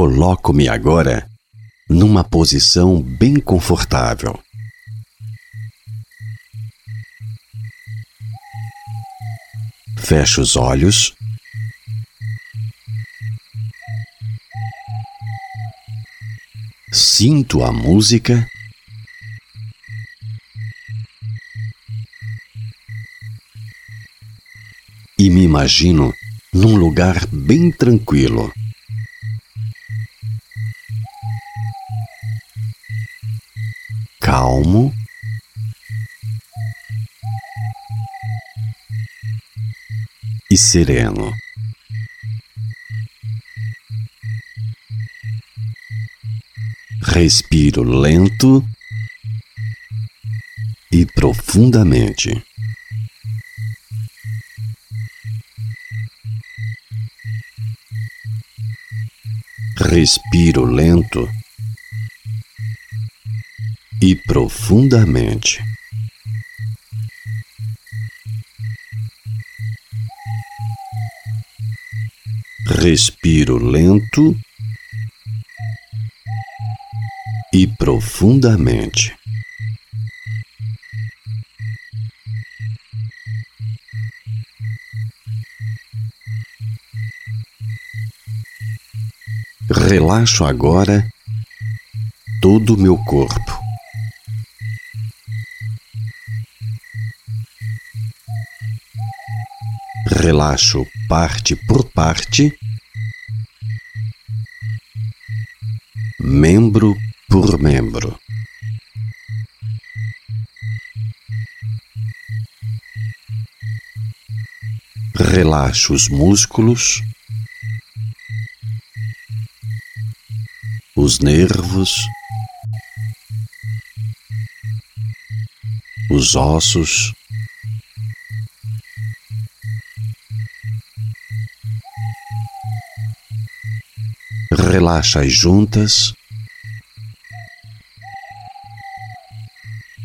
Coloco-me agora numa posição bem confortável. Fecho os olhos. Sinto a música. E me imagino num lugar bem tranquilo. Calmo. E sereno. Respiro lento e profundamente. Respiro lento e profundamente. Respiro lento e profundamente. Relaxo agora todo o meu corpo. Relaxo parte por parte, membro por membro. Relaxo os músculos, os nervos, os ossos, relaxa as juntas,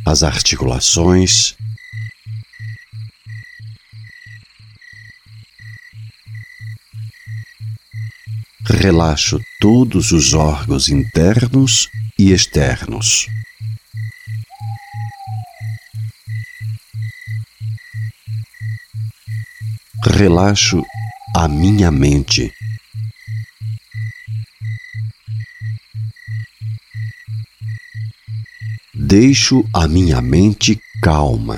as articulações, relaxo todos os órgãos internos e externos. Relaxo a minha mente. Deixo a minha mente calma.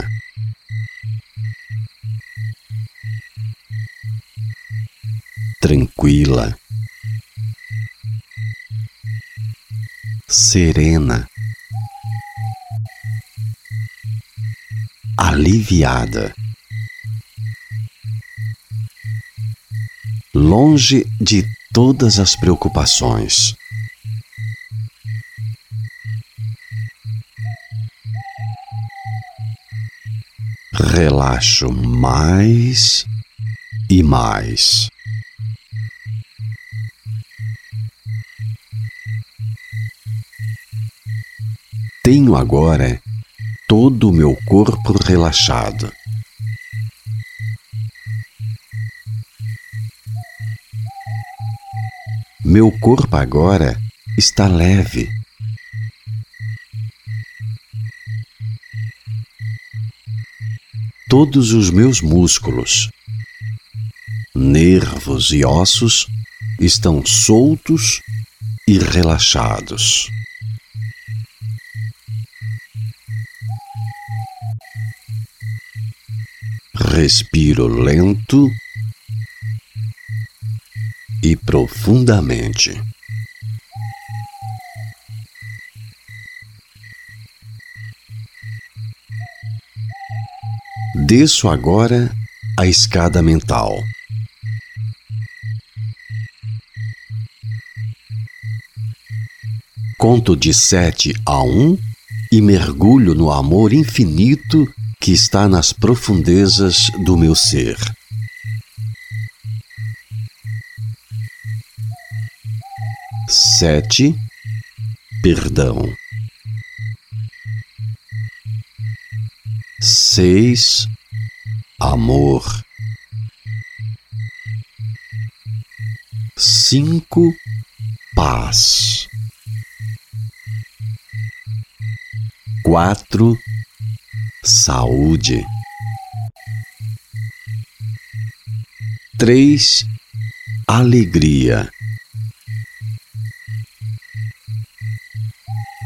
Tranquila. Serena. Aliviada. Longe de todas as preocupações. relaxo mais e mais. Tenho agora todo o meu corpo relaxado. Meu corpo agora está leve. todos os meus músculos, nervos e ossos estão soltos e relaxados. Respiro lento e profundamente. Desço agora a escada mental. Conto de sete a um e mergulho no amor infinito que está nas profundezas do meu ser. Sete, perdão. Seis, amor. cinco Paz. Quatro Saúde. Três Alegria.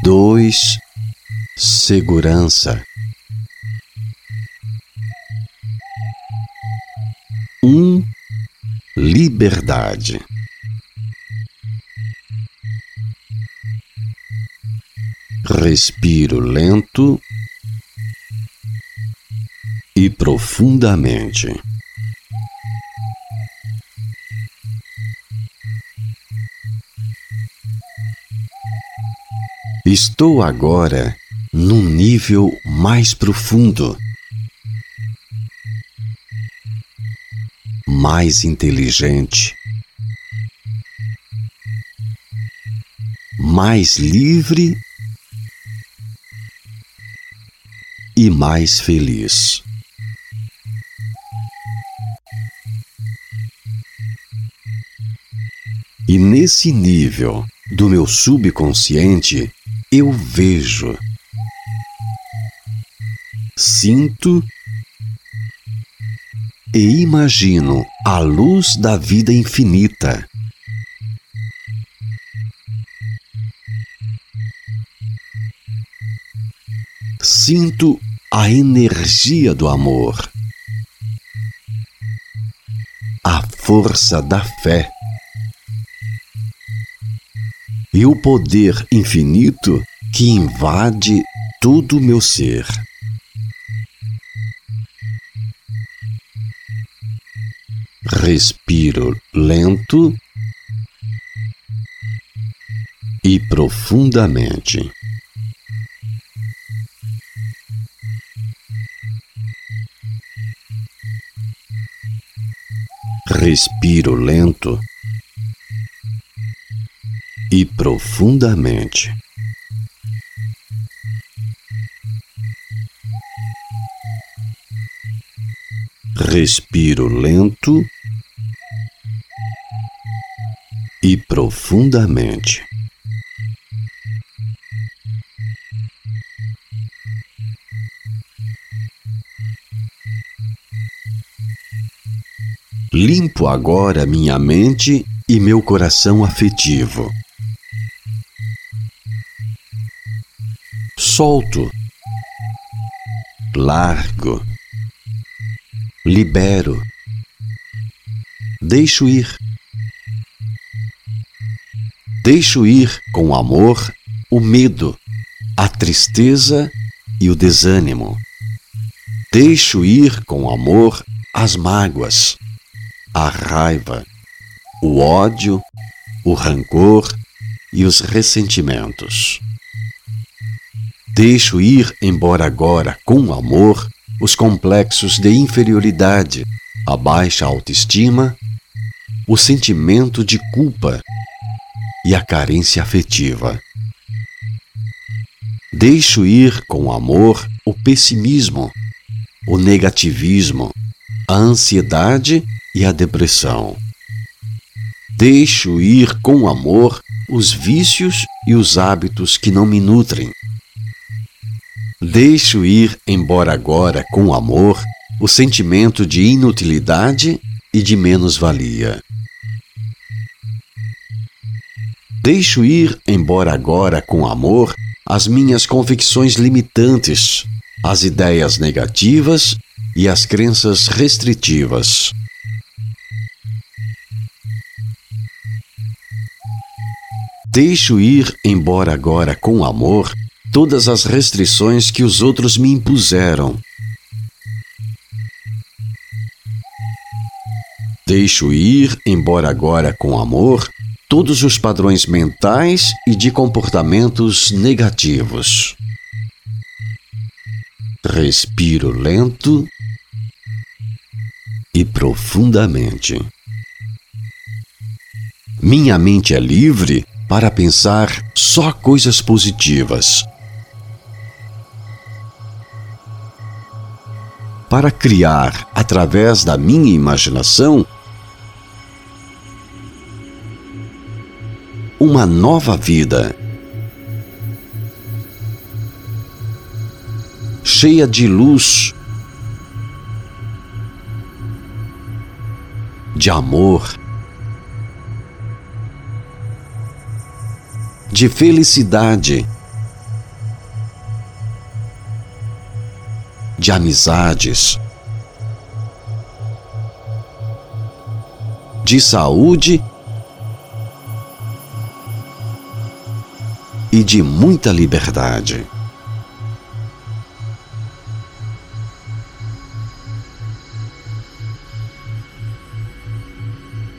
Dois Segurança. Um Liberdade. Respiro lento e profundamente. Estou agora num nível mais profundo, mais inteligente, mais livre e mais feliz. E nesse nível do meu subconsciente, eu vejo, sinto e imagino a luz da vida infinita. Sinto a energia do amor, a força da fé e o poder infinito que invade todo o meu ser. Respiro lento e profundamente. Respiro lento e profundamente. Respiro lento e profundamente. Limpo agora minha mente e meu coração afetivo. Solto, largo, libero, deixo ir. Deixo ir com amor o medo, a tristeza e o desânimo. Deixo ir com amor as mágoas, a raiva, o ódio, o rancor e os ressentimentos. Deixo ir embora agora, com amor, os complexos de inferioridade, a baixa autoestima, o sentimento de culpa e a carência afetiva. Deixo ir com amor o pessimismo, o negativismo, a ansiedade e a depressão. Deixo ir com amor os vícios e os hábitos que não me nutrem Deixo ir embora agora com amor o sentimento de inutilidade e de menos-valia. Deixo ir embora agora com amor as minhas convicções limitantes, as ideias negativas e as crenças restritivas. Deixo ir embora agora com amor todas as restrições que os outros me impuseram. Deixo ir, embora agora com amor, todos os padrões mentais e de comportamentos negativos. Respiro lento e profundamente. Minha mente é livre para pensar só coisas positivas. Para criar, através da minha imaginação, uma nova vida. Cheia de luz, de amor, de felicidade, de amizades, de saúde e de muita liberdade.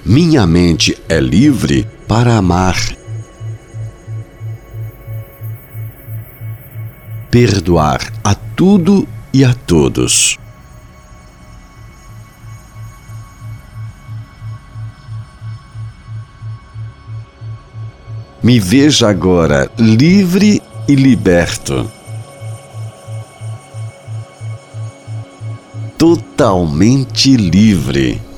Minha mente é livre para amar, perdoar a tudo e a todos. Me veja agora livre e liberto. Totalmente livre.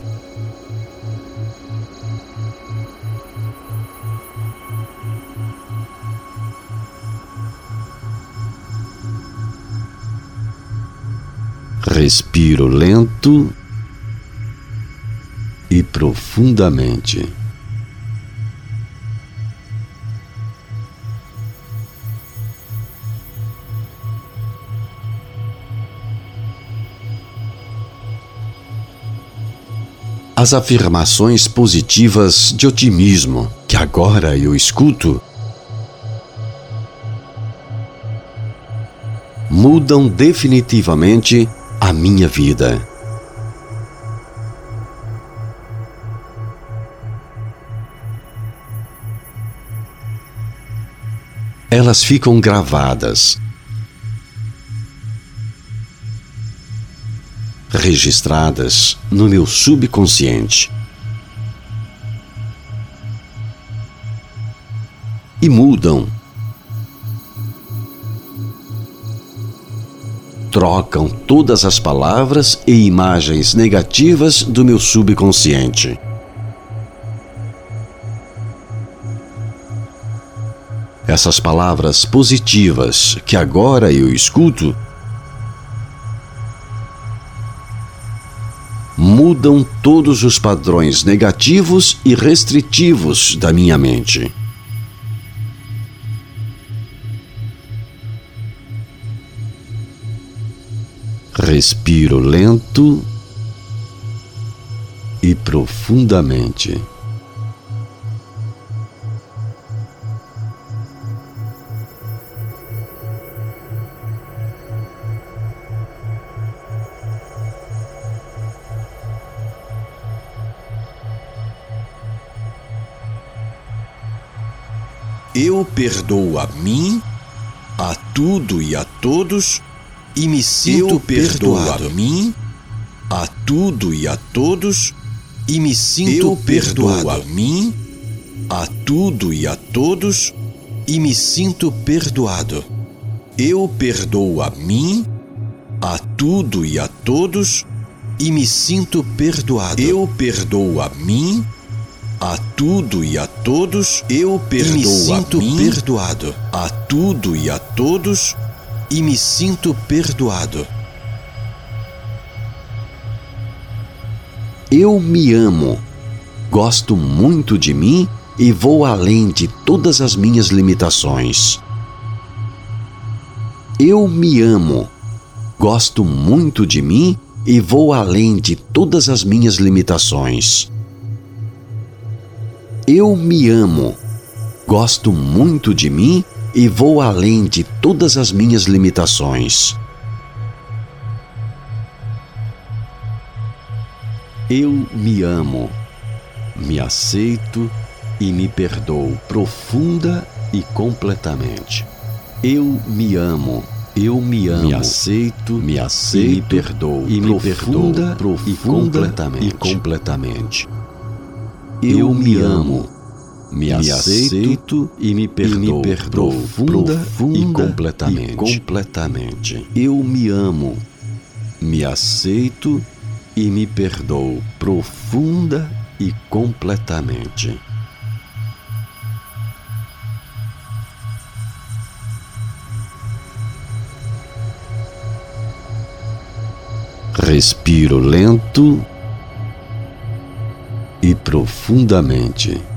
Respiro lento e profundamente. As afirmações positivas de otimismo que agora eu escuto mudam definitivamente a minha vida. Elas ficam gravadas, registradas no meu subconsciente. E mudam trocam todas as palavras e imagens negativas do meu subconsciente. Essas palavras positivas que agora eu escuto mudam todos os padrões negativos e restritivos da minha mente. Respiro lento e profundamente. Eu perdoo a mim, a tudo e a todos e me sinto perdoado. a mim, a tudo e a todos, e me sinto perdoado a mim, a tudo e a todos, e me sinto perdoado. Eu perdoo a mim, a tudo e a todos, e me sinto perdoado. Eu perdoo a mim, a tudo e a todos, eu perdoo e me sinto a mim, perdoado. A tudo e a todos, e me sinto perdoado. Eu me amo, gosto muito de mim e vou além de todas as minhas limitações. Eu me amo, gosto muito de mim e vou além de todas as minhas limitações. Eu me amo, gosto muito de mim e vou além de todas as minhas limitações. Eu me amo, me aceito e me perdoo profunda e completamente. Eu me amo, eu me amo, me aceito, me aceito e me perdoo e me perdoo profunda e completamente. E completamente. Eu me amo, me, me aceito, e me perdoo, e me perdoo profunda, profunda e, completamente. e completamente. Eu me amo, me aceito e me perdoo profunda e completamente. Respiro lento e profundamente.